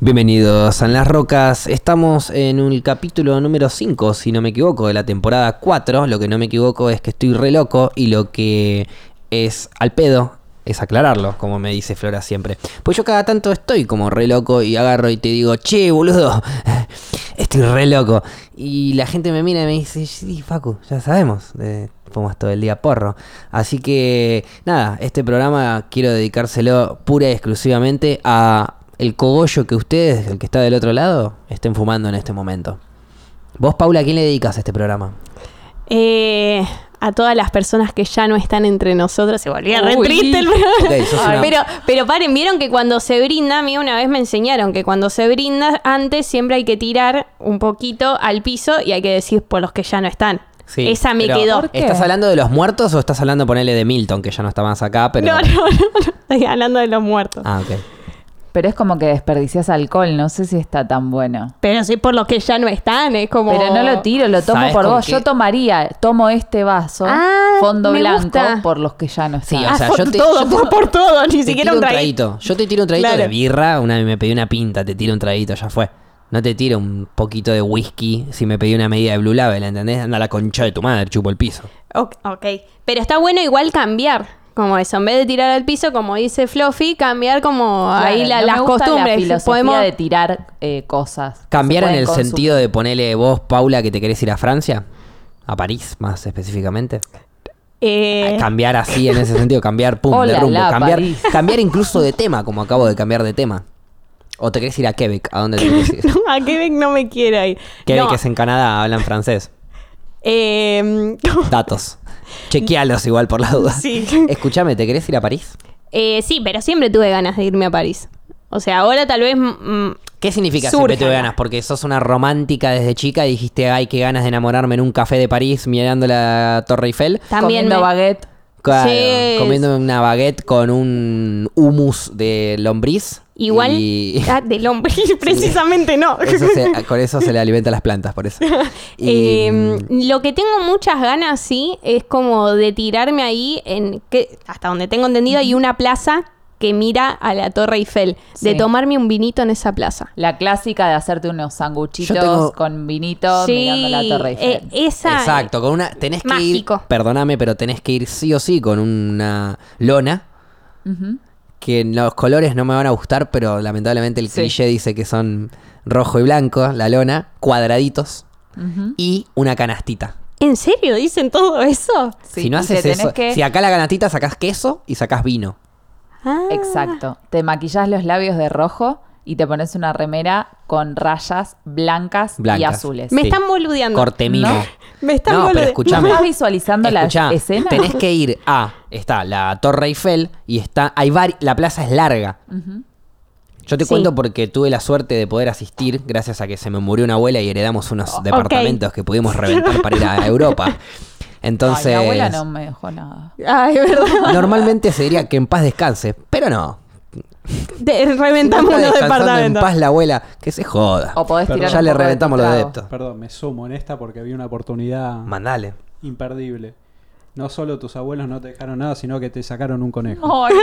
Bienvenidos a las Rocas. Estamos en un capítulo número 5, si no me equivoco, de la temporada 4. Lo que no me equivoco es que estoy re loco y lo que es al pedo es aclararlo, como me dice Flora siempre. Pues yo cada tanto estoy como re loco y agarro y te digo, che, boludo, estoy re loco. Y la gente me mira y me dice, sí, Facu, ya sabemos, eh, fumas todo el día porro. Así que, nada, este programa quiero dedicárselo pura y exclusivamente a el cogollo que ustedes, el que está del otro lado, estén fumando en este momento. Vos, Paula, ¿a quién le dedicas a este programa? Eh, a todas las personas que ya no están entre nosotros. Se volvía re Uy. triste el programa. Una- Pero, pero paren, vieron que cuando se brinda, a mí una vez me enseñaron que cuando se brinda, antes siempre hay que tirar un poquito al piso y hay que decir por los que ya no están. Sí, Esa me quedó. ¿Estás hablando de los muertos o estás hablando, ponele, de Milton, que ya no está más acá, pero... No, no, no, no. Estoy hablando de los muertos. Ah, ok. Pero es como que desperdicias alcohol, no sé si está tan bueno. Pero sí por los que ya no están, es como. Pero no lo tiro, lo tomo ¿Sabes por vos. qué? Yo tomaría, tomo este vaso, Ah, fondo blanco, gusta. por los que ya no Sí, están. o Ah, sea, por yo te- todo, yo te- por, por todo, ni Te siquiera tiro un traguito. Yo te tiro un traguito Claro. de birra, una vez me pedí una pinta, te tiro un traguito, ya fue. No te tiro un poquito de whisky si me pedí una medida de Blue Label, ¿entendés? Anda a la concha de tu madre, chupo el piso. Ok, ok. Pero está bueno igual cambiar. Como eso, en vez de tirar al piso, como dice Fluffy, cambiar como Claro, ahí la- no me las gusta costumbres. La filosofía Podemos... de tirar eh, cosas. Cambiar en el consumir. sentido de ponerle vos, Paula, que te querés ir a Francia, a París más específicamente. eh, Cambiar así en ese sentido, cambiar pum, de rumbo, la, cambiar, incluso de tema, como acabo de cambiar de tema. O te querés ir a Quebec, ¿a dónde te querés ir? a Quebec no me quiero ir. Quebec No, es en Canadá, hablan francés. eh, Datos. Chequealos igual por la duda. Sí. Escúchame, ¿te querés ir a París? eh, sí, pero siempre tuve ganas de irme a París. O sea, ahora tal vez... mm, ¿Qué significa Surge siempre tuve ganas? Porque sos una romántica desde chica y dijiste, ay, qué ganas de enamorarme en un café de París mirando la Torre Eiffel. también Comiendo me- baguette. Claro, Sí. comiendo una baguette con un hummus de lombriz. Igual... Y Ah, del hombre, precisamente no. eso se- con eso se le alimenta a las plantas, por eso. Y, Eh, lo que tengo muchas ganas, sí, es como de tirarme ahí en que hasta donde tengo entendido hay una plaza que mira a la Torre Eiffel, de Sí. tomarme un vinito en esa plaza. La clásica de hacerte unos sanguchitos tengo- con vinito mirando la Torre Eiffel. eh, esa Exacto, con una tenés que Mágico. ir, perdóname, pero tenés que ir sí o sí con una lona que los colores no me van a gustar, pero lamentablemente el Sí. cliché dice que son rojo y blanco, la lona, cuadraditos y una canastita. ¿En serio dicen todo eso? Sí, si no haces eso, que- si acá la canastita sacás queso y sacás vino. Ah. Exacto. Te maquillas los labios de rojo y te pones una remera con rayas blancas, y azules. Me Sí. están boludeando. Corte mimo. No. Me están No, pero. ¿Estás visualizando la escena? Tenés que ir a. Está la Torre Eiffel y está. Hay vari- la plaza es larga. Yo te Sí. cuento porque tuve la suerte de poder asistir gracias a que se me murió una abuela y heredamos unos departamentos que pudimos reventar para ir a Europa. Entonces, Ay, mi abuela no me dejó nada. Ay, verdad. normalmente se diría que en paz descanse, pero no. De- reventamos los descansando en departamentos. paz la abuela, que se joda. O podés tirar Ya le reventamos los adeptos. Perdón, me sumo en esta porque vi una oportunidad Mandale. imperdible. No solo tus abuelos no te dejaron nada, sino que te sacaron un conejo. Ay,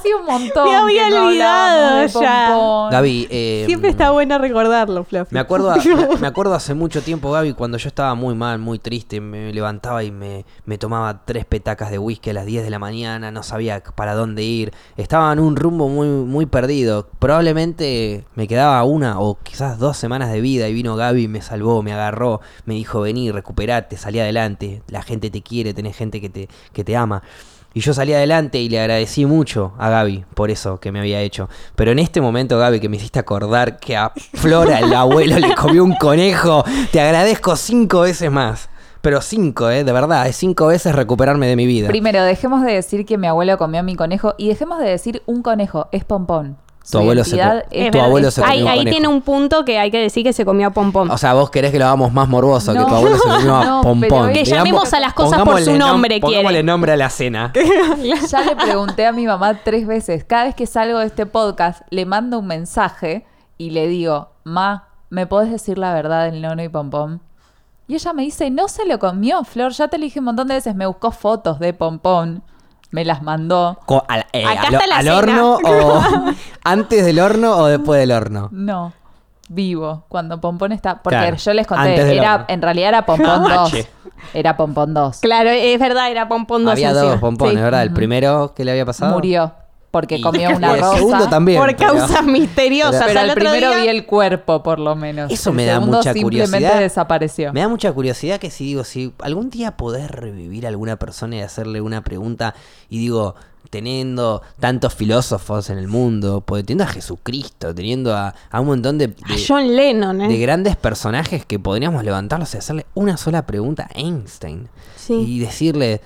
Hacía un montón. Me había que no olvidado de ya. Gaby, eh, Siempre está bueno recordarlo, Fluffy. Me acuerdo, me, me acuerdo hace mucho tiempo, Gaby, cuando yo estaba muy mal, muy triste, me levantaba y me, me tomaba tres petacas de whisky a las 10 de la mañana, no sabía para dónde ir, estaba en un rumbo muy, muy perdido. Probablemente me quedaba una o quizás dos semanas de vida y vino Gaby, me salvó, me agarró, me dijo, vení, recuperate, salí adelante, la gente te quiere, tenés gente que te, que te ama. Y yo salí adelante y le agradecí mucho a Gaby por eso que me había hecho. Pero en este momento, Gaby, que me hiciste acordar que a Flora, el abuelo, le comió un conejo, te agradezco cinco veces más. Pero cinco, ¿eh? De verdad, es cinco veces recuperarme de mi vida. Primero, dejemos de decir que mi abuelo comió mi conejo y dejemos de decir un conejo, es pompón. Tu abuelo se tu abuelo comió ahí, un ahí tiene un punto que hay que decir que se comió a Pompón. O sea, vos querés que lo hagamos más morboso, que tu abuelo se comió a No, pompón. Que llamemos a las cosas por su nom- nombre, quiere. Pongámosle nombre a la cena. Ya le pregunté a mi mamá tres veces. Cada vez que salgo de este podcast, le mando un mensaje y le digo, Ma, ¿me podés decir la verdad del nono y pompón? Y ella me dice, no se lo comió, Flor. Ya te lo dije un montón de veces. Me buscó fotos de pompón. Me las mandó. Co- al, eh, Acá al- está la al cena. horno o antes del horno o después del horno. No, vivo, cuando Pompón está... Porque Claro, yo les conté, era, en realidad era Pompón Ah, 2. che. Era Pompón 2. Claro, es verdad, era pompón dos Había encima. dos pompones, Sí. ¿verdad? El primero que le había pasado. Murió porque comió una el rosa. segundo también. Por pero- causas misteriosas. Pero el otro primero día- vi el cuerpo, por lo menos. Eso El me da mucha simplemente curiosidad. desapareció. Me da mucha curiosidad que si digo, si algún día podés revivir a alguna persona y hacerle una pregunta, y digo, teniendo tantos filósofos en el mundo, teniendo a Jesucristo, teniendo a, a un montón de, A de- John Lennon, ¿eh? de grandes personajes que podríamos levantarlos y hacerle una sola pregunta a Einstein. Sí. Y decirle,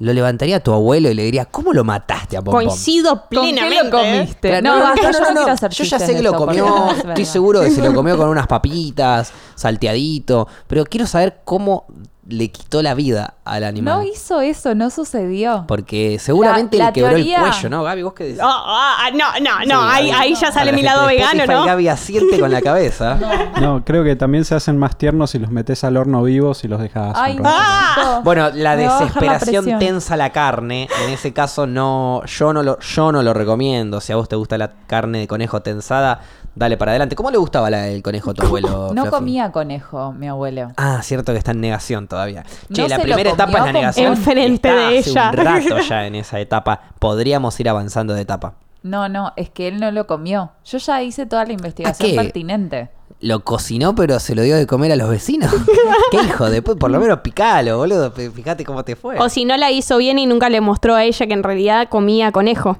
lo levantaría a tu abuelo y le diría, ¿cómo lo mataste a Pompón? Coincido ¿Con qué plenamente. lo comiste? Claro, No, basta, yo no quiero hacer Yo ya sé que lo comió, no es estoy seguro que se lo comió con unas papitas, salteadito, pero quiero saber cómo le quitó la vida al animal. No hizo eso, no sucedió. Porque seguramente La- le quebró teoría- el cuello, ¿no, Gaby? ¿Vos qué decís? Ah, ah, no, no, Sí, no, ahí, ya sale mi la lado vegano, ¿no? Gaby asiente con la cabeza. No, creo que también se hacen más tiernos si los metes al horno vivos y los dejas. Ay, no. Ah. Bueno, la desesperación tensa la carne. En ese caso, no, yo no lo, yo no lo recomiendo. Si a vos te gusta la carne de conejo tensada, dale para adelante. ¿Cómo le gustaba la, el conejo a tu abuelo? No Fluffy? comía conejo, mi abuelo. Ah, cierto que está en negación todavía. Che, No la primera etapa es la negación. Enfrente de hace ella. un rato ya en esa etapa. Podríamos ir avanzando de etapa. No, no, es que él no lo comió. Yo ya hice toda la investigación qué? pertinente. Lo cocinó, pero se lo dio de comer a los vecinos. ¿Qué hijo? Después, por lo menos picalo, boludo. Fíjate cómo te fue. O si no la hizo bien y nunca le mostró a ella que en realidad comía conejo.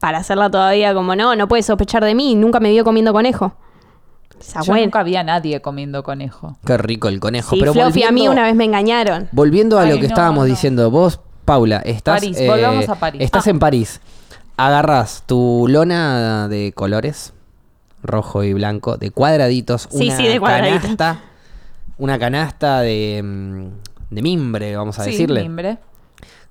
Para hacerla todavía como, no, no puede sospechar de mí, nunca me vio comiendo conejo. Yo nunca vi a nadie comiendo conejo. Qué rico el conejo. Sí, pero Fluffy, a mí una vez me engañaron. Volviendo a Ay, lo que no, estábamos no. diciendo, vos, Paula, estás, París, eh, volvamos a París. estás Ah. en París. Agarras tu lona de colores, rojo y blanco, de cuadraditos, Sí, una sí, de cuadraditos. canasta, una canasta de, mm, de mimbre, vamos a Sí, decirle. mimbre.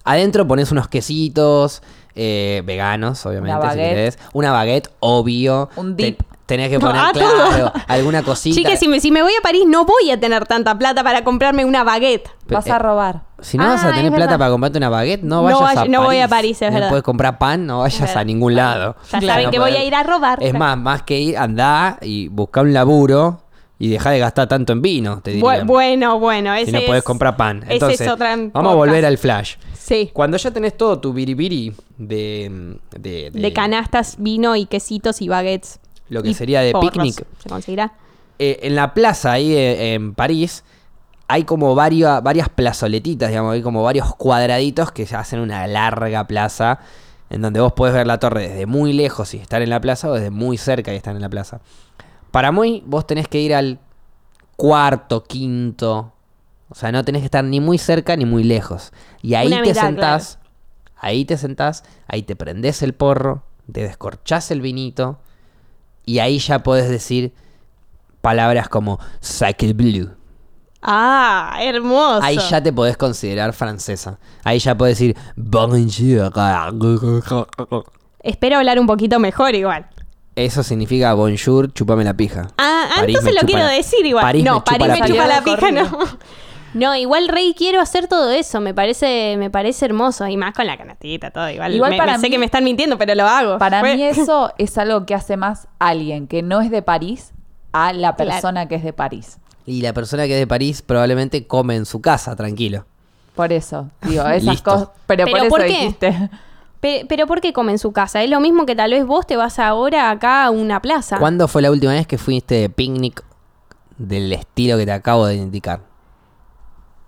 Adentro pones unos quesitos eh, veganos, obviamente, Una si baguette. querés. Una baguette, obvio. Un Te- dip. Tenés que poner, Ah, claro, todo. alguna cosita. Chiques, si me, si me voy a París no voy a tener tanta plata para comprarme una baguette. Vas eh, a robar. Si no vas a Ah, tener plata para comprarte una baguette, no No vayas a vaya- París. no voy a París, es no verdad. puedes comprar pan, no vayas a ningún lado. Ya Claro, saben no que voy a ir a robar. Es más, más que ir, andá y busca un laburo y deja de gastar tanto en vino, te diría. Bu- bueno, bueno, ese si no podés es- comprar pan. ese Entonces, es otra vamos a volver al flash. Sí. Cuando ya tenés todo tu biribiri de, de, De canastas, vino y quesitos y baguettes. Lo que Y sería de porros. picnic. ¿Se conseguirá? eh, en la plaza ahí eh, en París hay como varias, varias plazoletitas, digamos, hay como varios cuadraditos que se hacen una larga plaza en donde vos podés ver la torre desde muy lejos y estar en la plaza o desde muy cerca y estar en la plaza. Para muy, vos tenés que ir al cuarto, quinto, o sea, no tenés que estar ni muy cerca ni muy lejos. Y ahí Una te mitad, sentás, ahí te sentás, ahí te prendés el porro, te descorchás el vinito y ahí ya podés decir palabras como Sacre Bleu. Ah, hermoso. Ahí ya te podés considerar francesa. Ahí ya podés decir Bonjour. Espero hablar un poquito mejor igual. Eso significa bonjour, chupame la pija. Ah, ah, París entonces lo quiero la- decir igual. París no, me chupa París la me pija. chupa la pija, no. No, igual Rey quiero hacer todo eso, me parece, me parece hermoso y más con la canastita, todo igual. Igual me, para me sé mí- que me están mintiendo, pero lo hago. Para Fue- mí eso es algo que hace más alguien que no es de París a la Claro. persona que es de París. Y la persona que es de París probablemente come en su casa, tranquilo. Por eso, digo, esas cosas. Pero, ¿Pero por eso por qué? dijiste. Pe- pero ¿por qué come en su casa? Es lo mismo que tal vez vos te vas ahora acá a una plaza. ¿Cuándo fue la última vez que fuiste de picnic del estilo que te acabo de indicar?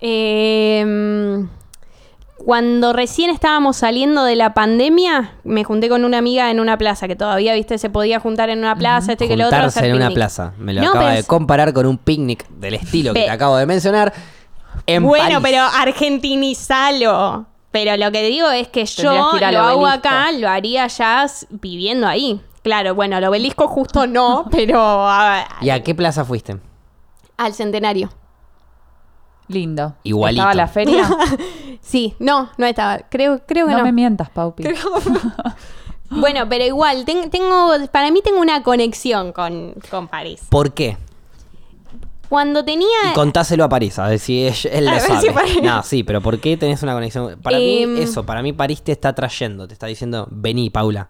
Eh, cuando recién estábamos saliendo de la pandemia, me junté con una amiga en una plaza, que todavía, viste, se podía juntar en una plaza, este que lo otro. Juntarse en una plaza. Me lo No, acaba de es- comparar con un picnic del estilo que te acabo de mencionar. En Bueno, París. pero argentinizalo. Pero lo que digo es que yo que lo hago acá, lo haría ya viviendo ahí. Claro, bueno, el obelisco justo no, pero a- ¿Y a qué plaza fuiste? al centenario. Lindo. Igualito. ¿Estaba la feria? Sí, no, no estaba. Creo, creo que no no. me mientas, Paupi. Bueno, pero igual, ten- tengo, para mí tengo una conexión con, con París. ¿Por qué? Cuando tenía... Y contáselo a París, a ver si él, él A lo sabe. si París- No, sí, pero ¿por qué tenés una conexión? Para Em, mí, eso, para mí París te está trayendo, te está diciendo, vení, Paula,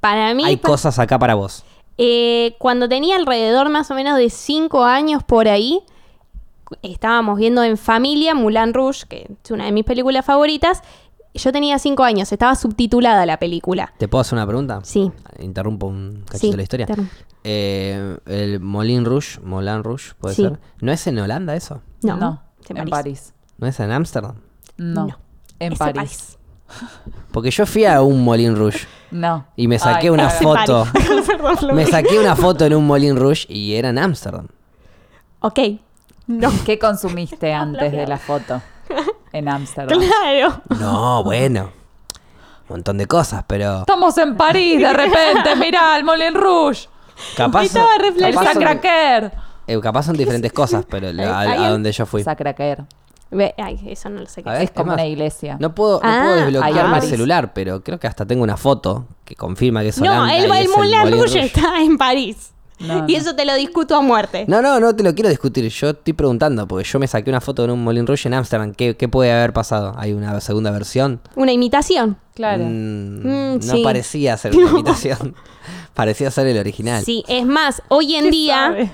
Para mí... hay pa- cosas acá para vos. Eh, cuando tenía alrededor más o menos de 5 años por ahí, estábamos viendo en familia Moulin Rouge, que es una de mis películas favoritas. Yo tenía 5 años, estaba subtitulada la película. ¿Te puedo hacer una pregunta? Sí. Interrumpo un cachito Sí, de la historia. Eh, el Molin Rouge, Moulin Rouge, ¿puede Sí. ser? ¿No es en Holanda eso? No, No, es en en París. París. ¿No es en Ámsterdam? No, No, en Es París. Porque yo fui a un Molin Rouge No. y me saqué Ay, una foto. Perdón, Me saqué una foto en un Molin Rouge y era en Ámsterdam. Ok. No. ¿Qué consumiste antes de la foto en Ámsterdam? Claro. No, bueno. Un montón de cosas, pero Estamos en París de repente, mirá, el Moulin Rouge, capaz, Estaba el Flashback. capaz, son, Sacraquer. eh, capaz son diferentes cosas, pero la- a, a donde yo fui. Sacraquer. Ay, eso no lo sé. qué ver, Es como una iglesia. No puedo, no Ah, puedo desbloquear mi celular, pero creo que hasta tengo una foto que confirma que es No, Holanda el, y el es Moulin Rouge está en París. No, y no. eso te lo discuto a muerte. No, no, no te lo quiero discutir. Yo estoy preguntando, porque yo me saqué una foto en un Molin Rouge en Ámsterdam. ¿Qué, qué puede haber pasado? ¿Hay una segunda versión? Una imitación. Claro. Mm, Mm, no sí. parecía ser una imitación. parecía ser el original. Sí, es más, hoy en ¿Qué día, sabe?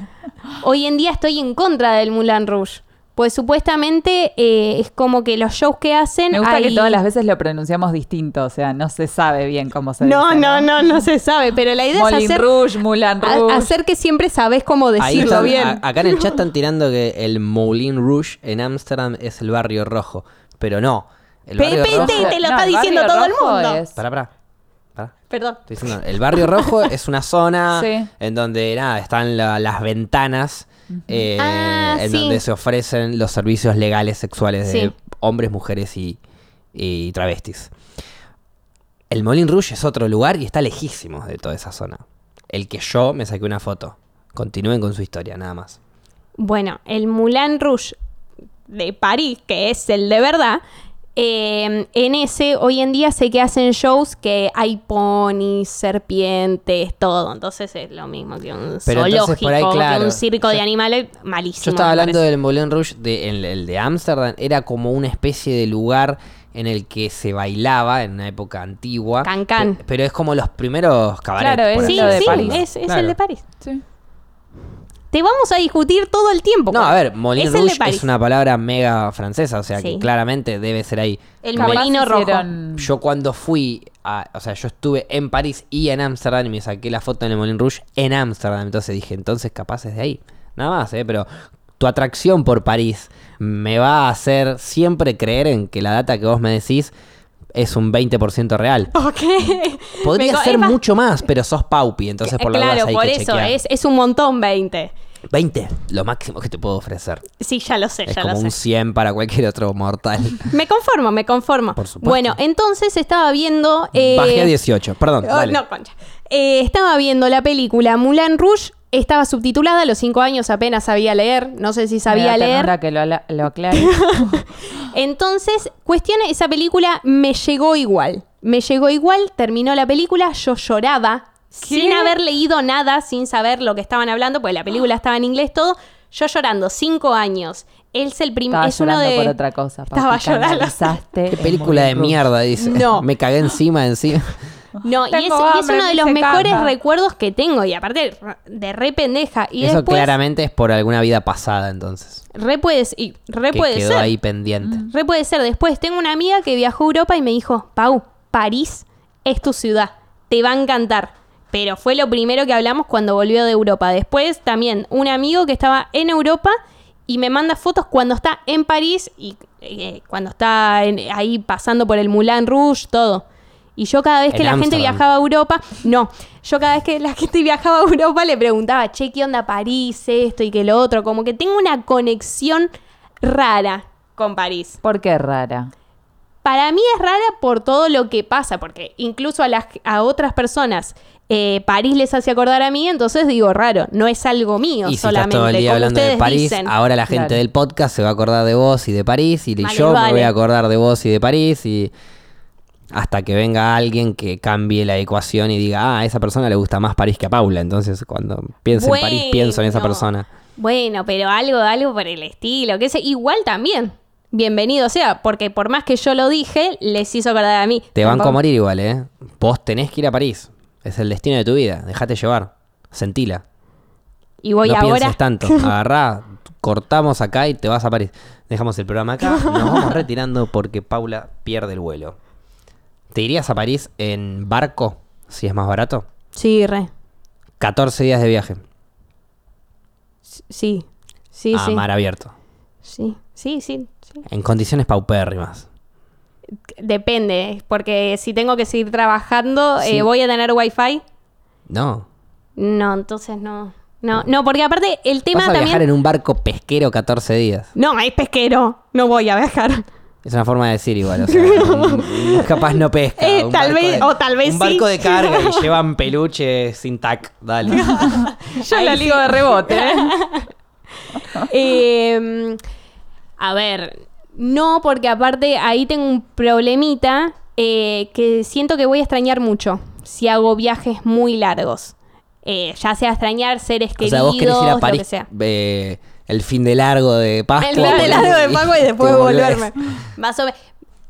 hoy en día estoy en contra del Moulin Rouge. Pues supuestamente eh, es como que los shows que hacen. Me gusta que todas las veces lo pronunciamos distinto, o sea, no se sabe bien cómo se No, dice. no, no, no se sabe, pero la idea Moulin es hacer, Rouge, Moulin a- Rouge. hacer que siempre sabes cómo Ahí decirlo están- bien. a- acá en el chat están tirando que el Moulin Rouge en Ámsterdam es el barrio rojo. Pero no. El barrio Pepe, rojo. te- te lo No, está diciendo todo el mundo. es- Pará, pará. pará. Perdón. Estoy diciendo, el barrio rojo es una zona Sí. en donde nada, están la- las ventanas eh, Ah, en sí. donde se ofrecen los servicios legales sexuales de Sí. hombres, mujeres y, y travestis. El Molin Rouge es otro lugar y está lejísimo de toda esa zona. El que yo me saqué una foto. Continúen con su historia, nada más. Bueno, el Moulin Rouge de París, que es el de verdad, eh, en ese hoy en día sé que hacen shows que hay ponis, serpientes, todo. Entonces es lo mismo que un Pero entonces, por ahí, zoológico, que un circo de animales malísimo. Yo estaba hablando del Moulin Rouge, de, el, el de Ámsterdam, era como una especie de lugar en el que se bailaba en una época antigua. Cancán. Pe- Pero es como los primeros cabarets. Claro, es Sí, sí, es, es Claro. el de París. Sí. Te vamos a discutir todo el tiempo. No, a ver, de Rouge es una palabra mega francesa, o sea que claramente debe ser ahí. El molino rojo. hicieron- Yo cuando fui, a, o sea, yo estuve en París y en Ámsterdam y me saqué la foto en el Moulin Rouge en Ámsterdam, entonces dije, entonces capaz es de ahí. Nada más, ¿eh? Pero tu atracción por París me va a hacer siempre creer en que la data que vos me decís es un 20% real. Ok. Podría ser más- mucho más, pero sos Paupi, entonces por la Claro, hay por que eso, chequear. es, es un montón 20. 20, lo máximo que te puedo ofrecer. Sí, ya lo sé, Es ya como lo sé. un 100 para cualquier otro mortal. Me conformo, me conformo. Por supuesto. Bueno, entonces estaba viendo. eh, Bajé a 18, perdón. oh, dale. no, concha. Eh, estaba viendo la película Moulin Rouge. Estaba subtitulada, a los cinco años apenas sabía leer. No sé si sabía leer. que lo, lo aclare. Entonces, cuestión, esa película me llegó igual. Me llegó igual, terminó la película, yo lloraba, sin haber leído nada, sin saber lo que estaban hablando, porque la película estaba en inglés todo. Yo llorando, cinco años. Él es el primer. Estaba Es uno llorando de. por otra cosa. Estaba llorando. Qué película de mierda, dice. No. Me cagué encima, encima. No, y es, y es uno de los mejores recuerdos que tengo. Y aparte, de re pendeja. Y Eso después. claramente es por alguna vida pasada, entonces. Re puede, y re que puede quedó ser. ahí pendiente. Re puede ser. Después tengo una amiga que viajó a Europa y me dijo, Pau, París es tu ciudad, te va a encantar. Pero fue lo primero que hablamos cuando volvió de Europa. Después también un amigo que estaba en Europa y me manda fotos cuando está en París y eh, cuando está en- ahí pasando por el Moulin Rouge, todo. Y yo cada vez que En la gente viajaba a Europa, no, yo cada vez que la gente viajaba a Europa le preguntaba, che, ¿qué onda París? Esto y que lo otro. Como que tengo una conexión rara con París. ¿Por qué rara? Para mí es rara por todo lo que pasa, porque incluso a, las, a otras personas eh, París les hace acordar a mí, entonces digo raro, no es algo mío Y si estás solamente. todo el día como hablando de ustedes París, dicen. ahora la gente Claro. del podcast se va a acordar de vos y de París, y Vale, yo me voy a acordar de vos y de París, y hasta que venga alguien que cambie la ecuación y diga, ah, a esa persona le gusta más París que a Paula. Entonces, cuando pienso en París, pienso en esa persona. Bueno, pero algo, algo por el estilo, que sé, igual también. Bienvenido sea, porque por más que yo lo dije, les hizo acordar a mí. Te banco a morir igual, ¿eh? Vos tenés que ir a París. Es el destino de tu vida. Dejate llevar. Sentila. Y voy no ahora. pienses tanto. Agarrá, cortamos acá y te vas a París. Dejamos el programa acá. Nos vamos retirando porque Paula pierde el vuelo. ¿Te irías a París en barco? Si es más barato. Sí, re. 14 días de viaje. Sí. Sí, a sí. mar abierto. Sí, sí, sí, sí. En condiciones paupérrimas. Depende, porque si tengo que seguir trabajando, Sí. eh, ¿voy a tener wifi? No. No, entonces no. No, no, porque aparte el tema Vas a también... viajar en un barco pesquero 14 días. No, es pesquero. No voy a viajar. Es una forma de decir igual, o sea, un- un- capaz no pesca. Eh, un tal barco vez- de- o tal vez Un barco sí. de carga y llevan peluche sin tac, dale. Yo la ligo de rebote. ¿eh? Eh, a ver, no, porque aparte ahí tengo un problemita eh, que siento que voy a extrañar mucho si hago viajes muy largos. Eh, ya sea extrañar seres O queridos, sea, vos querés ir a lo que París sea. eh, el fin de largo de Pascua. El fin de largo de Paco y después volverme. Más o menos.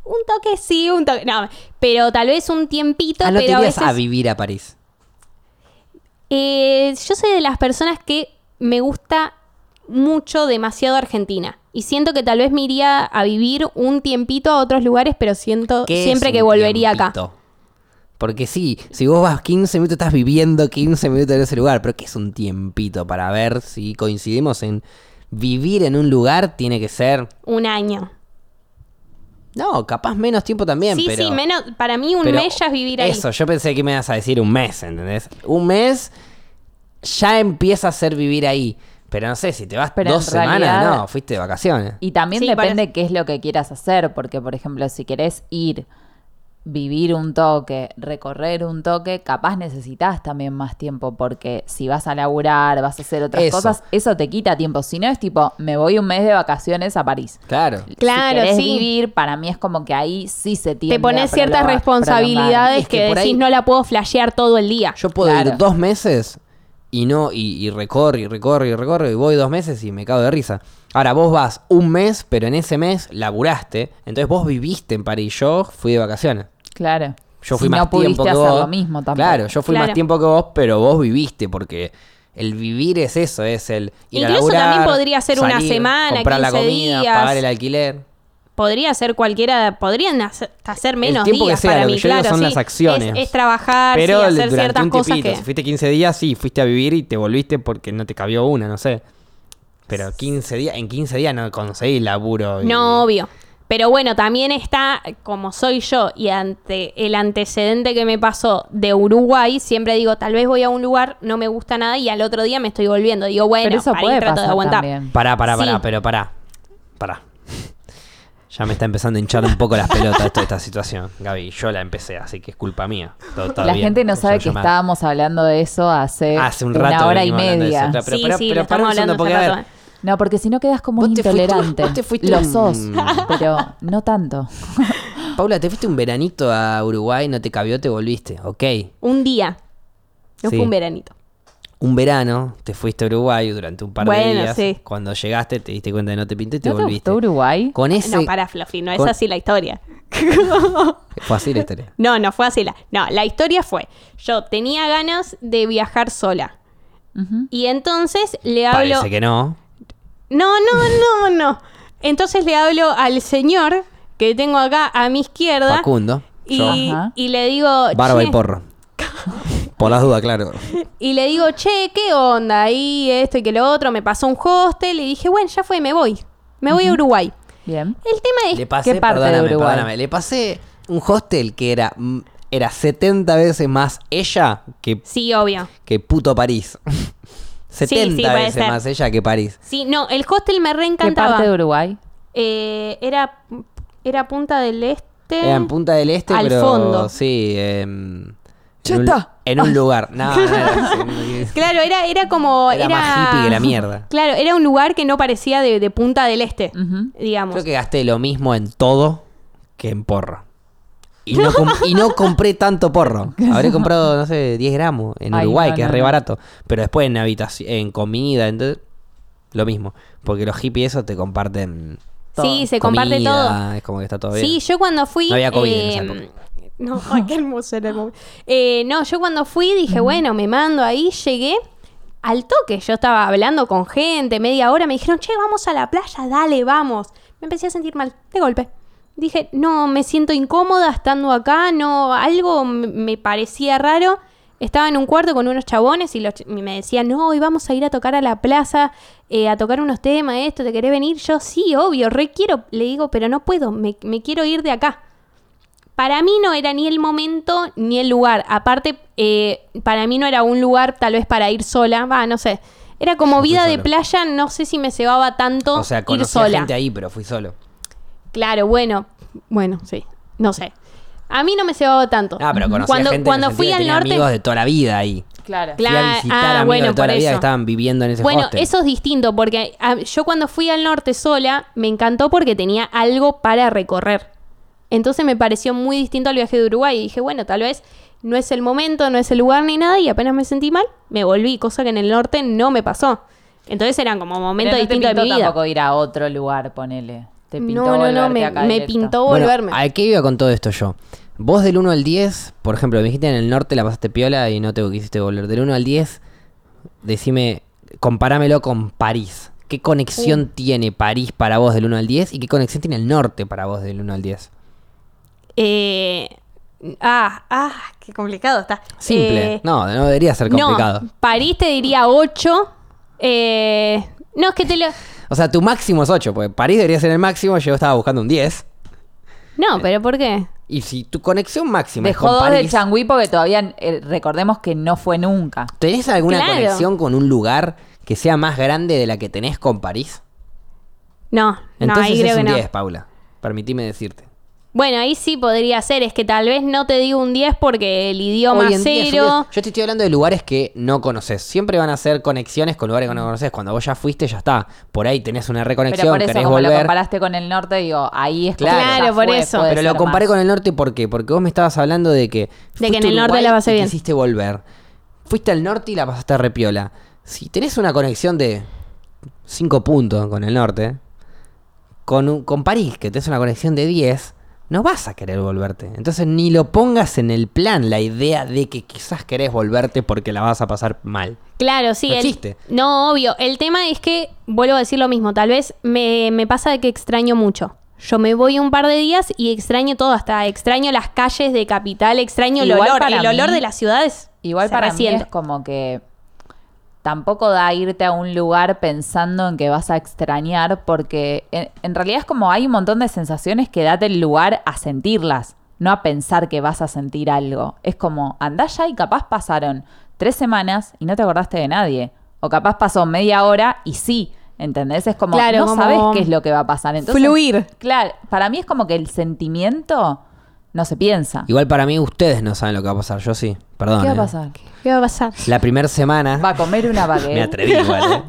Un toque sí, un toque. No, pero tal vez un tiempito, Ah, no te a veces. a vivir a París. Eh, yo soy de las personas que me gusta mucho, demasiado Argentina. Y siento que tal vez me iría a vivir un tiempito a otros lugares, pero siento ¿Qué es siempre que volvería acá. Porque sí, si vos vas 15 minutos, estás viviendo 15 minutos en ese lugar. Pero ¿qué es un tiempito para ver si coincidimos en vivir en un lugar? Tiene que ser. Un año. No, capaz menos tiempo también. sí, pero... sí, menos. Para mí un mes ya es vivir ahí. Eso, yo pensé que me ibas a decir un mes, ¿entendés? Un mes ya empieza a ser vivir ahí. Pero no sé, si te vas Pero dos semanas, no, fuiste de vacaciones. Y también Sí, depende parece- qué es lo que quieras hacer, porque por ejemplo, si querés ir, vivir un toque, recorrer un toque, capaz necesitas también más tiempo, porque si vas a laburar, vas a hacer otras Eso. cosas, eso te quita tiempo. Si no es tipo, me voy un mes de vacaciones a París. Claro. Claro, si sí. vivir, para mí es como que ahí sí se tiene Te pones ciertas responsabilidades es que decís ahí- no la puedo flashear todo el día. Yo puedo Claro. ir dos meses y no, y, y recorro y recorro y recorro y voy dos meses y me cago de risa. Ahora vos vas un mes, pero en ese mes laburaste, entonces vos viviste en París. Yo fui de vacaciones. Claro. Yo fui si más no pudiste tiempo que hacer vos. lo mismo tampoco. Claro, yo fui Claro. más tiempo que vos, pero vos viviste porque el vivir es eso, es el ir a Incluso laburar, también podría ser una semana, comprar la 15 comida, días. pagar el alquiler. Podría ser cualquiera, podrían hacer, hacer menos tiempo que días sea, para lo que mí, yo digo claro, son sí. las acciones. Es, es trabajar, Pero sí, el- hacer ciertas un cosas que... si fuiste 15 días, sí, fuiste a vivir y te volviste porque no te cabió una, no sé. Pero 15 días, en 15 días no conseguí laburo. y- No, obvio. Pero bueno, también está, como soy yo, y ante el antecedente que me pasó de Uruguay, siempre digo, tal vez voy a un lugar, no me gusta nada, y al otro día me estoy volviendo. Digo, bueno, Pero eso para ahí puede trato de aguantar. también. Pará, pará, pará, Sí. pero pará. Pará. Ya me está empezando a hinchar un poco las pelotas toda esta situación, Gaby. Yo la empecé, así que es culpa mía. Todo La bien. gente no Vamos sabe que llamar. estábamos hablando de eso hace, Hace un una rato hora y media. eso. Pero, Sí, pero, sí, pero lo estamos hablando porque, hace a rato, ver, ¿eh? No, porque si no quedas como Vos un te fuiste- intolerante. vos te fuiste Lo un- sos, pero no tanto. Paula, te fuiste un veranito a Uruguay, no te cabió, te volviste. Ok. Un día. No Sí. fue un veranito. Un verano, te fuiste a Uruguay durante un par de días. sí. Cuando llegaste, te diste cuenta de no te pinté y te ¿No te volviste. gustó Uruguay? Con ese. No, para Fluffy, no es así la historia. Fue así la historia. No, no fue así. La... No, la historia fue, yo tenía ganas de viajar sola. Y entonces le hablo... Parece que no. No, no, no, no. Entonces le hablo al señor que tengo acá a mi izquierda Facundo. Yo. y, y le digo... Barba y porro. Por las dudas, claro. Y le digo, che, ¿qué onda? Ahí esto y que lo otro. Me pasó un hostel y dije, bueno, ya fue, me voy. Me voy a Uruguay. Bien. El tema es... Le pasé, ¿Qué parte de perdóname, Uruguay? perdóname, le pasé un hostel que era, mm, era 70 veces más ella que, Sí, obvio. que puto París. 70 sí, puede veces ser. más ella que París. Sí, no, el hostel me ¿Qué reencantaba. parte de Uruguay? Eh, era, era Punta del Este. Era en Punta del Este, Al pero fondo. sí. em, Ya en, un, está. en un lugar. No, no era así. Claro, era, era como... Era más hippie que la mierda. Claro, era un lugar que no parecía de, de Punta del Este, Ujú. digamos. Creo que gasté lo mismo en todo que en porro. Y no, y no compré tanto porro. Habré comprado, no sé, 10 gramos en Ay, Uruguay, no, que no, es re barato. Pero después en habitación, en comida, entonces. lo mismo. Porque los hippies eso te comparten Sí, se comparte todo. Es como que está todo bien. Sí, yo cuando fui. No había COVID en esa eh, época. No, ay, qué hermoso era el. Eh, no, yo cuando fui dije, bueno, me mando ahí, llegué al toque. Yo estaba hablando con gente, media hora, me dijeron, che, vamos a la playa, dale, vamos. Me empecé a sentir mal, de golpe. Dije, no, me siento incómoda estando acá, no, algo me parecía raro. Estaba en un cuarto con unos chabones y, los ch- y me decían, no, hoy vamos a ir a tocar a la plaza, eh, a tocar unos temas, esto, ¿te querés venir? Yo sí, obvio, re quiero. Le digo, pero no puedo, me, me quiero ir de acá. Para mí no era ni el momento ni el lugar. Aparte, eh, para mí no era un lugar tal vez para ir sola. Va, no sé. Era como vida de playa, no sé si me cebaba tanto O sea, ir sola. gente ahí, pero fui solo. Claro, bueno, bueno, sí, no sé. A mí no me cebaba tanto. Ah, pero conocí cuando, a gente cuando en el fui al que tenía norte, amigos de toda la vida ahí. Claro. Fui a Claro, visitar ah, amigos bueno, de toda por la vida que eso. estaban viviendo en ese Bueno, hostel. eso es distinto porque ah, yo cuando fui al norte sola me encantó porque tenía algo para recorrer. Entonces me pareció muy distinto al viaje de Uruguay y dije, bueno, tal vez no es el momento, no es el lugar ni nada y apenas me sentí mal, me volví, cosa que en el norte no me pasó. Entonces eran como momentos Pero no te distintos de mi vida. tampoco ir a otro lugar, ponele. Te pintó No, no, no, me, acá me pintó Bueno, volverme. ¿a qué iba con todo esto yo? Vos del 1 al 10, por ejemplo, me dijiste en el norte la pasaste piola y no te quisiste volver. Del 1 al 10, decime, comparámelo con París. ¿Qué conexión Uh. tiene París para vos del 1 al 10 y qué conexión tiene el norte para vos del 1 al 10? Eh, ah, ah, qué complicado está. Simple. Eh, no, no debería ser complicado. No, París te diría 8. Eh, no, es que te lo... O sea, tu máximo es 8, porque París debería ser el máximo, yo estaba buscando un 10. No, pero ¿por qué? Y si tu conexión máxima es Dejó con dos del París, changüí porque todavía eh, recordemos que no fue nunca. ¿tenés alguna Claro. conexión con un lugar que sea más grande de la que tenés con París? No, no, Entonces ahí creo es que un no. 10, Paula. Permitime decirte. Bueno, ahí sí podría ser. Es que tal vez no te digo un 10 porque el idioma Hoy en día es un cero. 10. Yo te estoy hablando de lugares que no conoces. Siempre van a ser conexiones con lugares que no conoces. Cuando vos ya fuiste, ya está. Por ahí tenés una Pero reconexión, por eso, querés como lo volver. comparaste con el norte, digo, ahí es como Claro. ya Claro, por fue, eso. puede Pero lo ser comparé más. con el norte ¿por qué? Porque vos me estabas hablando de que. De fuiste que en a el norte la Uruguay pasé y bien. Quisiste volver. Fuiste al norte y la pasaste repiola. Si tenés una conexión de 5 puntos con el norte, con, un- con París, que tenés una conexión de 10, no vas a querer volverte. Entonces ni lo pongas en el plan la idea de que quizás querés volverte porque la vas a pasar mal. Claro, sí. No el- existe. no, obvio. El tema es que, vuelvo a decir lo mismo, tal vez me, me pasa de que extraño mucho. Yo me voy un par de días y extraño todo, hasta extraño las calles de Capital, extraño el Igual olor, para el olor mí- de las ciudades. Igual para resiente. mí es como que tampoco da irte a un lugar pensando en que vas a extrañar, porque en, en realidad es como hay un montón de sensaciones que date el lugar a sentirlas, no a pensar que vas a sentir algo. Es como, andás ya y capaz pasaron tres semanas y no te acordaste de nadie. O capaz pasó media hora y sí, ¿entendés? Es como, Claro, no como sabes qué es lo que va a pasar. Entonces, fluir. Claro, para mí es como que el sentimiento no se piensa. Igual para mí ustedes no saben lo que va a pasar, yo sí. Perdón. ¿Qué va a eh. pasar? ¿Qué va a pasar? La primera semana... Va a comer una baguette. Me atreví igual. ¿eh?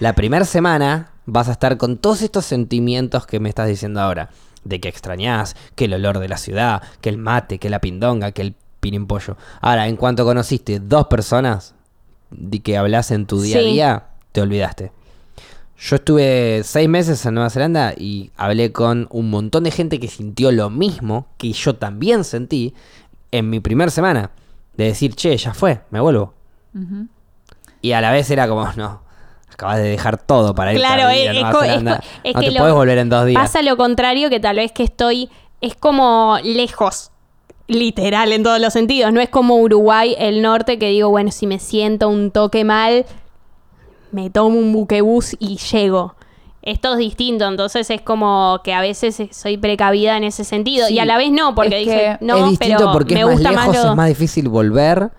La primera semana vas a estar con todos estos sentimientos que me estás diciendo ahora. De que extrañás, que el olor de la ciudad, que el mate, que la pindonga, que el pirimpollo. Ahora, en cuanto conociste dos personas de que hablas en tu día a día, te olvidaste. Yo estuve seis meses en Nueva Zelanda y hablé con un montón de gente que sintió lo mismo que yo también sentí en mi primera semana. De decir, che, ya fue, me vuelvo. Y a la vez era como, no, acabas de dejar todo para ir Claro, a es, Nueva es Zelanda. es no que te puedes volver en dos días. Pasa lo contrario que tal vez que estoy, es como lejos, literal en todos los sentidos. No es como Uruguay, el norte, que digo, bueno, si me siento un toque mal, me tomo un buquebús y llego. Esto es distinto, entonces es como que a veces soy precavida en ese sentido. Sí, y a la vez no, porque es dije, que no, es distinto pero porque me es más gusta lejos, más lo... es más difícil volver,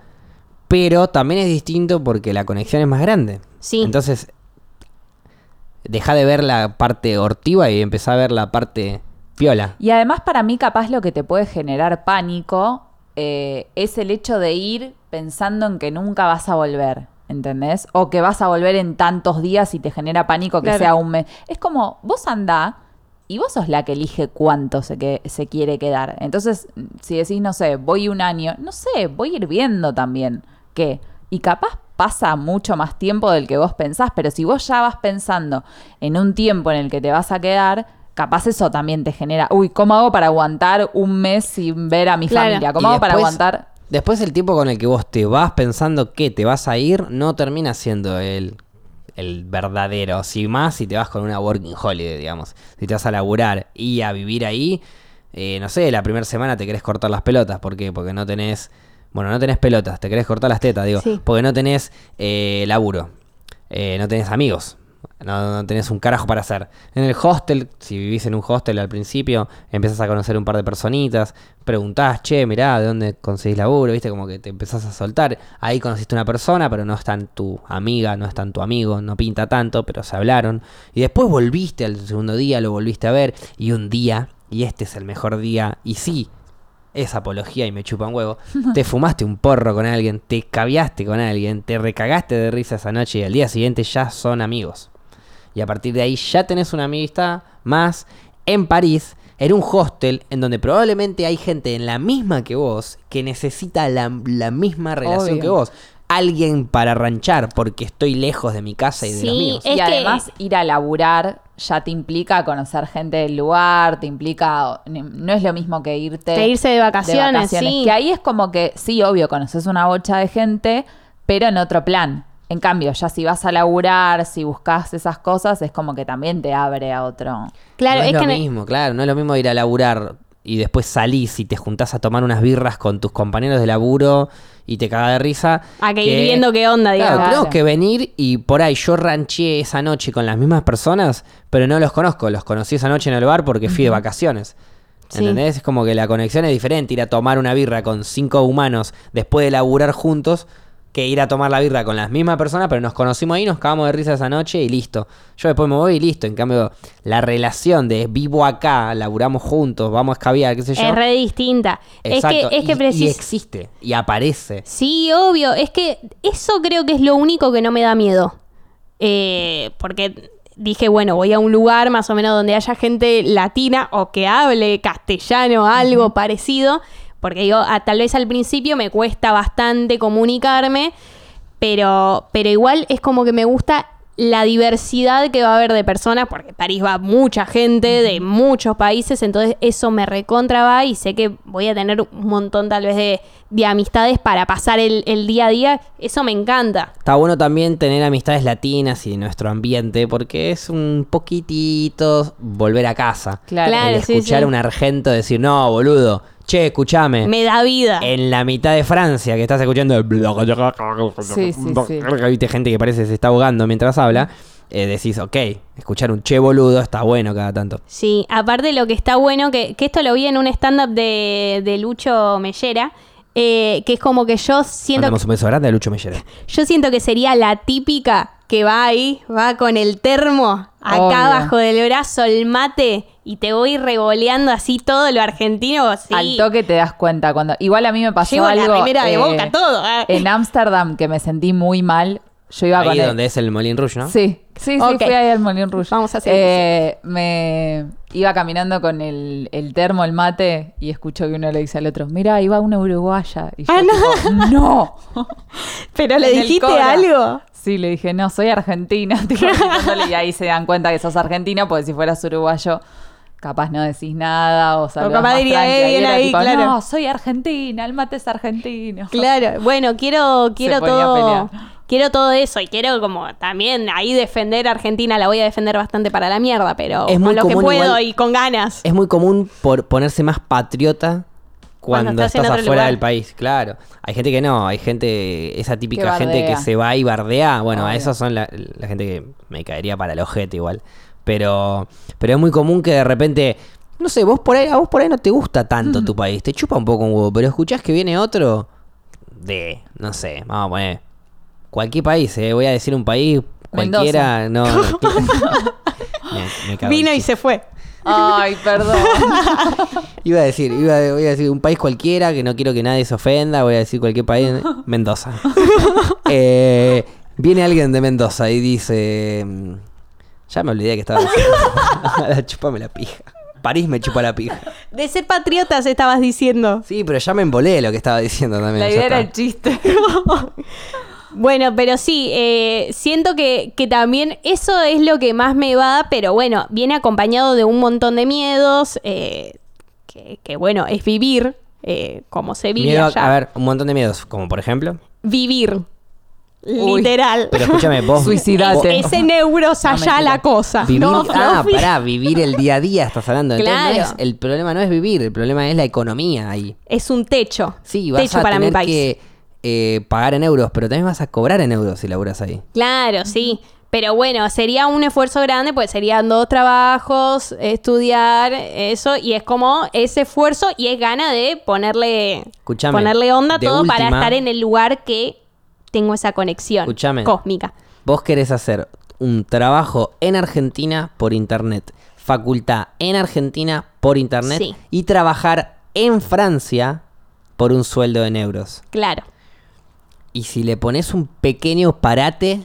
pero también es distinto porque la conexión es más grande. Sí. Entonces, deja de ver la parte hortiva y empezá a ver la parte piola. Y además para mí capaz lo que te puede generar pánico eh, es el hecho de ir pensando en que nunca vas a volver, ¿entendés? O que vas a volver en tantos días y te genera pánico que Claro. sea un mes. Es como, vos andá y vos sos la que elige cuánto se, que, se quiere quedar. Entonces, si decís, no sé, voy un año, no sé, voy a ir viendo también qué. Y capaz pasa mucho más tiempo del que vos pensás, pero si vos ya vas pensando en un tiempo en el que te vas a quedar, capaz eso también te genera, uy, ¿cómo hago para aguantar un mes sin ver a mi Claro. familia? ¿Cómo Y hago para aguantar? Después el tiempo con el que vos te vas pensando que te vas a ir no termina siendo el, el verdadero. Si más si te vas con una working holiday, digamos. Si te vas a laburar y a vivir ahí, eh, no sé, la primera semana te querés cortar las pelotas. ¿Por qué? Porque no tenés... Bueno, no tenés pelotas, te querés cortar las tetas, digo. Sí. Porque no tenés eh, laburo. Eh, no tenés amigos. No, no tenés un carajo para hacer. En el hostel, si vivís en un hostel al principio, empezás a conocer un par de personitas, preguntás, che, mirá, ¿de dónde conseguís laburo? ¿Viste? Como que te empezás a soltar. Ahí conociste una persona, pero no es tan tu amiga, no es tan tu amigo, no pinta tanto, pero se hablaron. Y después volviste al segundo día, lo volviste a ver, y un día, y este es el mejor día, y sí, es apología y me chupa un huevo. Te fumaste un porro con alguien, te caviaste con alguien, te recagaste de risa esa noche y al día siguiente ya son amigos. Y a partir de ahí ya tenés una amistad más en París, en un hostel en donde probablemente hay gente en la misma que vos que necesita la, la misma relación Obvio. que vos. Alguien para ranchar porque estoy lejos de mi casa y de los Sí, míos. Es y que- además ir a laburar ya te implica conocer gente del lugar, te implica, no es lo mismo que irte Que irse de vacaciones, sí. Que ahí es como que, sí, obvio, conoces una bocha de gente, pero en otro plan. En cambio, ya si vas a laburar, si buscas esas cosas, es como que también te abre a otro. Claro, no es, es, lo que mismo, claro, no es lo mismo ir a laburar y después salís y te juntás a tomar unas birras con tus compañeros de laburo y te cagas de risa. a que ir viendo qué onda, Claro, digamos. tenemos que venir y por ahí yo ranché esa noche con las mismas personas, pero no los conozco. Los conocí esa noche en el bar porque fui de vacaciones. Sí. ¿Entendés? Es como que la conexión es diferente. Ir a tomar una birra con cinco humanos después de laburar juntos que ir a tomar la birra con las mismas personas, pero nos conocimos ahí, nos cagamos de risa esa noche y listo. Yo después me voy y listo. En cambio, la relación de vivo acá, laburamos juntos, vamos a escabiar, qué sé yo. Es re distinta. Exacto, Es que, es que y- existe y aparece. Sí, obvio. Es que eso creo que es lo único que no me da miedo. Eh, porque dije, bueno, voy a un lugar más o menos donde haya gente latina o que hable castellano, algo parecido. Porque digo, ah, tal vez al principio me cuesta bastante comunicarme, pero, pero igual es como que me gusta la diversidad que va a haber de personas, porque París va mucha gente de muchos países, entonces eso me recontra va y sé que voy a tener un montón tal vez de, de amistades para pasar el, el día a día, eso me encanta. Está bueno también tener amistades latinas y nuestro ambiente, porque es un poquitito volver a casa. Claro. El sí, escuchar sí. a un argento decir, no, boludo, che, escúchame. Me da vida. En la mitad de Francia, que estás escuchando el... Sí, sí, sí. Viste gente que parece que se está ahogando mientras habla. eh, decís, ok, escuchar un che boludo está bueno cada tanto. Sí, aparte lo que está bueno, que, que esto lo vi en un stand-up de, de Lucho Mellera, eh, que es como que yo siento Mandamos un beso grande a Lucho Mellera. Yo siento que sería la típica que va ahí, va con el termo acá Obvio. abajo del brazo, el mate, y te voy revoleando así todo lo argentino. Sí. Al toque te das cuenta cuando. Igual a mí me pasó Llevo la algo. remera de eh, Boca, todo, ah. En Ámsterdam que me sentí muy mal. Yo iba Ahí con donde es el Molin Rouge, ¿no? Sí, sí, fui ahí al Molin Rouge. Vamos a seguir. Eh, me iba caminando con el, el termo, el mate, y escucho que uno le dice al otro, mira, iba una uruguaya. Y yo, Ah, no. tipo, no. Pero le dijiste algo. Sí, le dije, no, soy argentina. tipo, y ahí se dan cuenta que sos argentino, porque si fueras uruguayo, capaz no decís nada o saludás capaz diría, eh, era ahí, tipo, claro. No, soy argentina, el mate es argentino. Claro, bueno, quiero, quiero ponía a todo. Quiero todo eso y quiero como también ahí defender a Argentina, la voy a defender bastante para la mierda, pero Es muy con lo que puedo igual- y con ganas. Es muy común por ponerse más patriota Cuando cuando, estás afuera lugar. del país, claro. Hay gente que no, hay gente, esa típica Que gente que se va y bardea. Bueno, a esos son la, la gente que me caería para el ojete igual. Pero, pero es muy común que de repente, no sé, vos por ahí, a vos por ahí no te gusta tanto tu país, te chupa un poco un huevo, pero escuchás que viene otro de, no sé, vamos a poner cualquier país, eh, voy a decir un país cualquiera, no, no, me- me cago en Vino y se fue. Ay, perdón. Iba a decir, iba a, voy a decir un país cualquiera, que no quiero que nadie se ofenda, voy a decir cualquier país, Mendoza. Eh, viene alguien de Mendoza y dice, mm, ya me olvidé que estaba diciendo. Chupame la pija. París me chupa la pija. De ser patriotas estabas diciendo. Sí, pero ya me embolé lo que estaba diciendo también. La idea era el chiste. Bueno, pero sí, eh, siento que, que también eso es lo que más me va, pero bueno, viene acompañado de un montón de miedos, eh, que, que, bueno, es vivir eh, como se vive Miedo, allá. a ver, un montón de miedos, como por ejemplo. Vivir. Uy. Literal. Pero escúchame, vos. Suicidate. Es en euros No, allá la cosa. Vivir, No, ah, pará, vivir el día a día estás hablando. Entonces, no Claro. es- el problema no es vivir, el problema es la economía ahí. Es un techo. Sí, vas techo a para mi tener país. que eh, pagar en euros, pero también vas a cobrar en euros si laburas ahí. Claro, sí. Pero bueno, sería un esfuerzo grande, pues serían dos trabajos, estudiar, eso, y es como ese esfuerzo y es gana de ponerle, Escuchame, ponerle onda todo para estar en el lugar que tengo esa conexión Escuchame. cósmica. Vos querés hacer un trabajo en Argentina por internet, facultad en Argentina por internet Sí. y trabajar en Francia por un sueldo en euros. Claro. Y si le pones un pequeño parate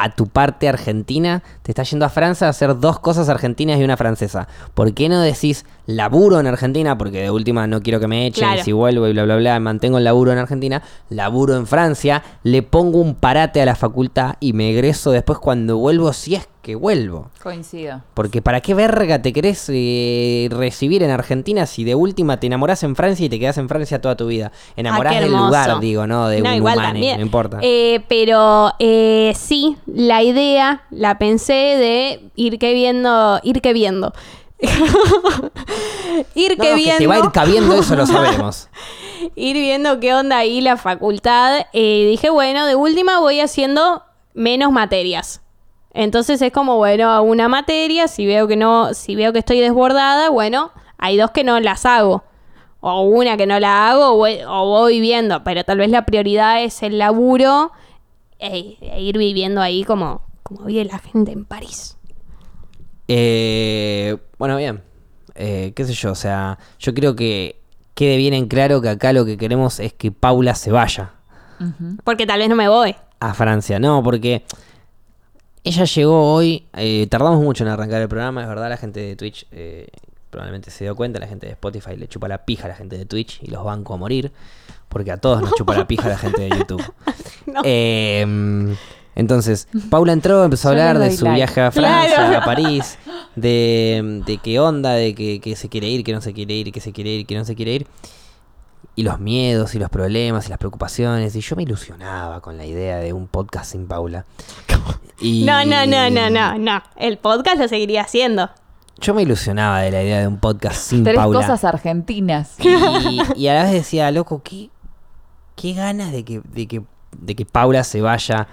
a tu parte argentina, te estás yendo a Francia a hacer dos cosas argentinas y una francesa. ¿Por qué no decís laburo en Argentina? Porque de última no quiero que me echen, Claro. si vuelvo y bla, bla, bla, mantengo el laburo en Argentina, laburo en Francia, le pongo un parate a la facultad y me egreso después cuando vuelvo, si es que vuelvo. Coincido. Porque ¿para qué verga te querés eh, recibir en Argentina si de última te enamorás en Francia y te quedás en Francia toda tu vida? Enamorás Ah, del lugar, digo, no de No, un igual humano, también. no importa. Eh, pero eh, sí, la idea la pensé de ir que viendo, ir que viendo. ir No, que no, viendo. te va a ir cabiendo, eso lo sabemos. ir viendo qué onda ahí la facultad. Eh, dije, bueno, de última voy haciendo menos materias. Entonces es como, bueno, a una materia, si veo que no, si veo que estoy desbordada, bueno, hay dos que no las hago. O una que no la hago, o voy, viendo, pero tal vez la prioridad es el laburo e, e ir viviendo ahí como, como vive la gente en París. Eh, bueno, bien. Eh, qué sé yo, o sea, yo creo que quede bien en claro que acá lo que queremos es que Paula se vaya Porque tal vez no me voy. a Francia. No, porque ella llegó hoy, eh, tardamos mucho en arrancar el programa, es verdad, la gente de Twitch eh, probablemente se dio cuenta, la gente de Spotify le chupa la pija a la gente de Twitch y los banco a morir, porque a todos nos chupa la pija la gente de YouTube. No. Eh, entonces, Paula entró, empezó a hablar de su like. viaje a Francia, Claro. a París, de, de qué onda, de que, que se quiere ir, que no se quiere ir, que se quiere ir, que no se quiere ir. Y los miedos y los problemas y las preocupaciones. Y yo me ilusionaba con la idea de un podcast sin Paula. Y No, no, no, no, no, no. El podcast lo seguiría haciendo. Yo me ilusionaba de la idea de un podcast sin Tres Paula. cosas argentinas. Y, y a la vez decía, loco, qué, qué ganas de que, de que, de que Paula se vaya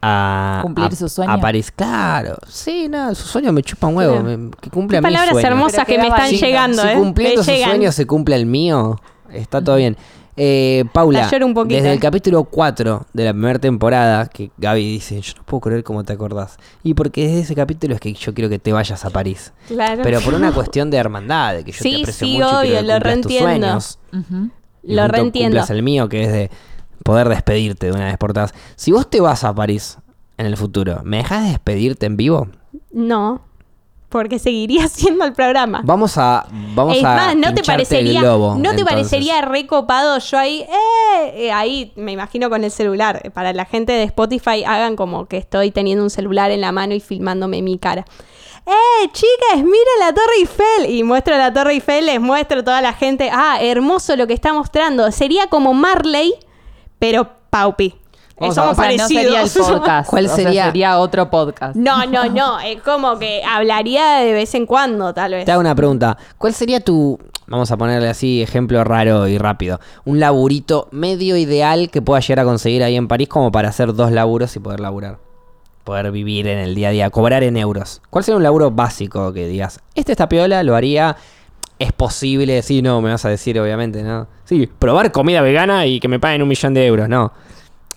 a Cumplir a- su sueño. A París, claro. Sí, no, su sueño me chupa un huevo. Sí. me- que cumpla mi palabras hermosas que me están llegando, si ¿eh? cumpliendo Me su llegan. sueño se cumple el mío, está todo bien. Eh, Paula, un poquito, desde el capítulo 4 de la primera temporada, que Gaby dice, yo no puedo creer cómo te acordás. Y porque desde ese capítulo es que yo quiero que te vayas a París. Claro. Pero por una cuestión de hermandad, de que yo Sí, te aprecio sí, mucho y obvio, quiero que lo cumplas tus reentiendo. sueños. Y Lo reentiendo. cumplas el mío, que es de poder despedirte de una vez por todas. Si vos te vas a París en el futuro, ¿me dejas despedirte en vivo? No, porque seguiría haciendo el programa. Vamos a vamos es a más, no te parecería, globo, no te entonces. parecería recopado yo ahí, eh, eh, ahí me imagino con el celular. Para la gente de Spotify hagan como que estoy teniendo un celular en la mano y filmándome mi cara. ¡Eh, chicas, mira la Torre Eiffel! Y muestro la Torre Eiffel, les muestro a toda la gente, ah, hermoso lo que está mostrando. Sería como Marley, pero Paupi. Vamos a- Somos O sea, no sería el podcast. ¿Cuál o sea, sería? otro podcast. No, no, no. Es como que hablaría de vez en cuando, tal vez. Te hago una pregunta. ¿Cuál sería tu, vamos a ponerle así, ejemplo raro y rápido, un laburito medio ideal que puedas llegar a conseguir ahí en París como para hacer dos laburos y poder laburar? Poder vivir en el día a día, cobrar en euros. ¿Cuál sería un laburo básico que digas, este está piola, lo haría, es posible? Sí, no, me vas a decir obviamente, ¿no? Sí, probar comida vegana y que me paguen un millón de euros, no.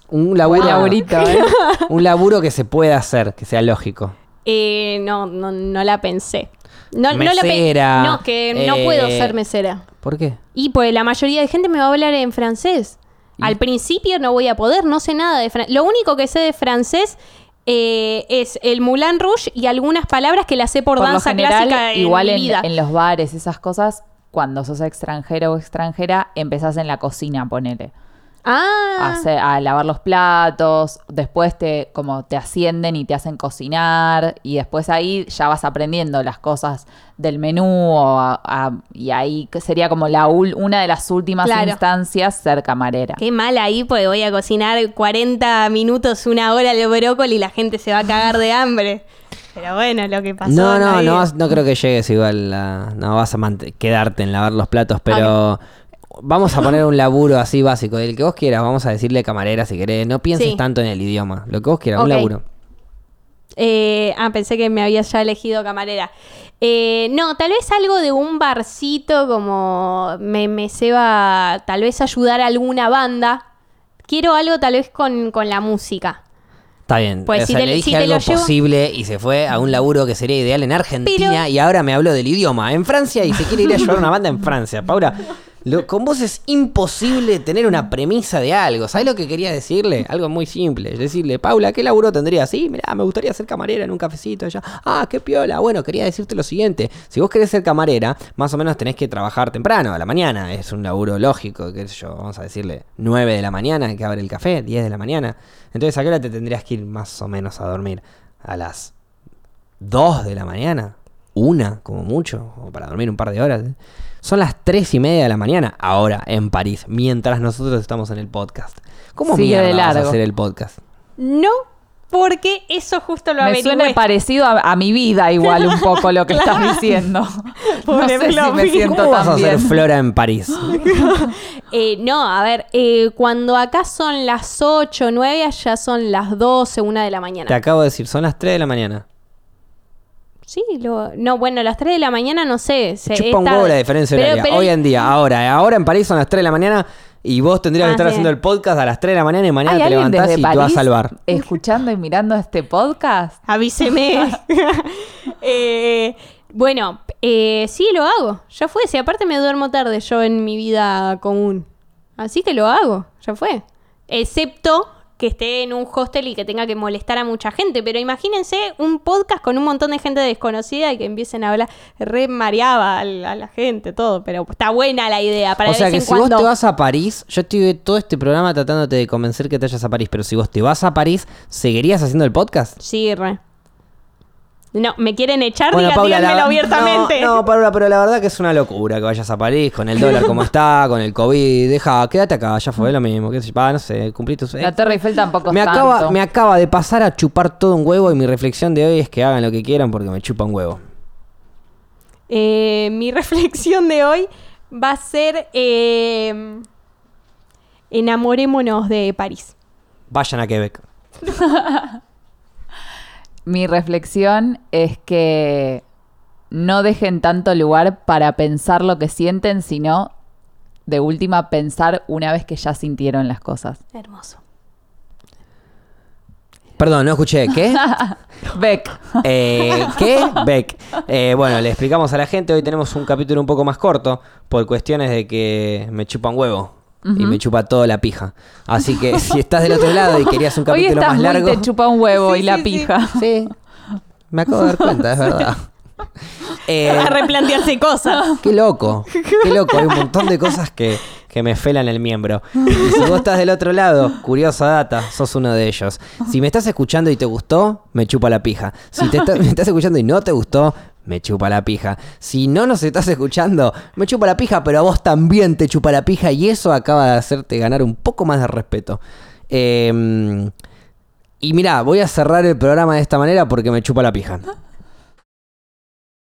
Un laburo, laburito, ¿eh? un laburo que se pueda hacer, que sea lógico. Eh, no, no, no la pensé. No, no la pe- Mesera, No, que no eh, puedo ser mesera. ¿Por qué? Y pues la mayoría de gente me va a hablar en francés. ¿Y? Al principio no voy a poder, no sé nada de francés. Lo único que sé de francés eh, es el Moulin Rouge y algunas palabras que las sé por, Por lo danza general, clásica en igual mi en, vida. en los bares, esas cosas, cuando sos extranjero o extranjera, empezás en la cocina, ponele. Ah, a, hacer- a lavar los platos, después te como te ascienden y te hacen cocinar y después ahí ya vas aprendiendo las cosas del menú o a- a- y ahí que sería como la ul- una de las últimas Claro. instancias ser camarera. qué mal ahí, porque voy a cocinar 40 minutos, una hora el brócoli y la gente se va a cagar de hambre. Pero bueno, lo que pasó. No, no, no, vas- no creo que llegues igual. a- no vas a quedarte en lavar los platos, pero vamos a poner un laburo así básico. El que vos quieras, vamos a decirle camarera si querés. No pienses Sí. tanto en el idioma. Lo que vos quieras, un laburo. Eh, ah, pensé que me habías ya elegido camarera. Eh, no, tal vez algo de un barcito, como me, me ceba tal vez ayudar a alguna banda. Quiero algo tal vez con, con la música. Está bien. Pues o si sea, te- le dije algo posible y se fue a un laburo que sería ideal en Argentina Pero- y ahora me habló del idioma en Francia y se quiere ir a llevar una banda en Francia. Paula, lo- con vos es imposible tener una premisa de algo. ¿Sabes lo que quería decirle? Algo muy simple. Decirle, Paula, ¿qué laburo tendría? Sí, mirá, me gustaría ser camarera en un cafecito allá. Ah, qué piola. Bueno, quería decirte lo siguiente. Si vos querés ser camarera, más o menos tenés que trabajar temprano, a la mañana. Es un laburo lógico, qué sé yo, vamos a decirle 9 de la mañana que abre el café, 10 de la mañana. Entonces, ¿a qué hora te tendrías que ir más o menos a dormir? A las 2 de la mañana, una como mucho, o para dormir un par de horas. Son las 3 y media de la mañana, ahora en París, mientras nosotros estamos en el podcast. ¿Cómo Sigue mierda de vas a hacer el podcast? No, porque eso justo lo Me averigüé. suena parecido a, a mi vida igual un poco lo que estás diciendo. No sé si me siento ¿Cómo vas a hacer. Flora en París? Eh, no, a ver, eh, cuando acá son las 8 o 9, allá son las 12, 1 de la mañana. Te acabo de decir, son las 3 de la mañana. Sí, lo- no, bueno, las 3 de la mañana no sé. Se, Chupa un huevo la diferencia Pero- horaria. pero- Hoy en día, ahora, ahora en París son las 3 de la mañana y vos tendrías Ah, que estar sí. haciendo el podcast a las 3 de la mañana y mañana ¿Hay te levantás y te vas a París salvar. escuchando y mirando este podcast? Avíseme. Eh, bueno, eh, sí lo hago. Ya fue. Si aparte me duermo tarde yo en mi vida común. Así que lo hago. Ya fue. Excepto que esté en un hostel y que tenga que molestar a mucha gente. Pero imagínense un podcast con un montón de gente desconocida y que empiecen a hablar. Re mareaba a la, a la gente, todo. Pero está buena la idea. Para O sea que en si vos te vas a París, yo estuve todo este programa tratándote de convencer que te vayas a París, pero si vos te vas a París, ¿seguirías haciendo el podcast? Sí, re. No, me quieren echar, Bueno, diga- Paula, díganmelo la- abiertamente. No, no, Paula, pero la verdad que es una locura que vayas a París con el dólar como está, con el COVID. Deja, quédate acá, ya fue lo mismo. qué no sé, cumplí tu La Torre Eiffel tampoco me acaba, me acaba de pasar a chupar todo un huevo y mi reflexión de hoy es que hagan lo que quieran porque me chupa un huevo. Eh, mi reflexión de hoy va a ser eh, enamorémonos de París. Vayan a Quebec. Mi reflexión es que no dejen tanto lugar para pensar lo que sienten, sino de última pensar una vez que ya sintieron las cosas. Hermoso. Perdón, no escuché. ¿Qué? Beck. Eh, ¿Qué? Beck. Eh, bueno, le explicamos a la gente. Hoy tenemos un capítulo un poco más corto por cuestiones de que me chupa Y me chupa toda la pija. Así que si estás del otro lado y querías un Hoy capítulo estás más muy largo. te chupa un huevo Sí, y la sí, sí. pija. Sí, me acabo de dar cuenta, es verdad. Eh, a replantearse cosas. qué loco, qué loco. Hay un montón de cosas que, que me felan el miembro. Y si vos estás del otro lado, curiosa data, sos uno de ellos. Si me estás escuchando y te gustó, me chupa la pija. Si te está- me estás escuchando y no te gustó, me chupa la pija. Si no nos estás escuchando, me chupa la pija, pero a vos también te chupa la pija y eso acaba de hacerte ganar un poco más de respeto. Eh, y mirá, voy a cerrar el programa de esta manera porque me chupa la pija.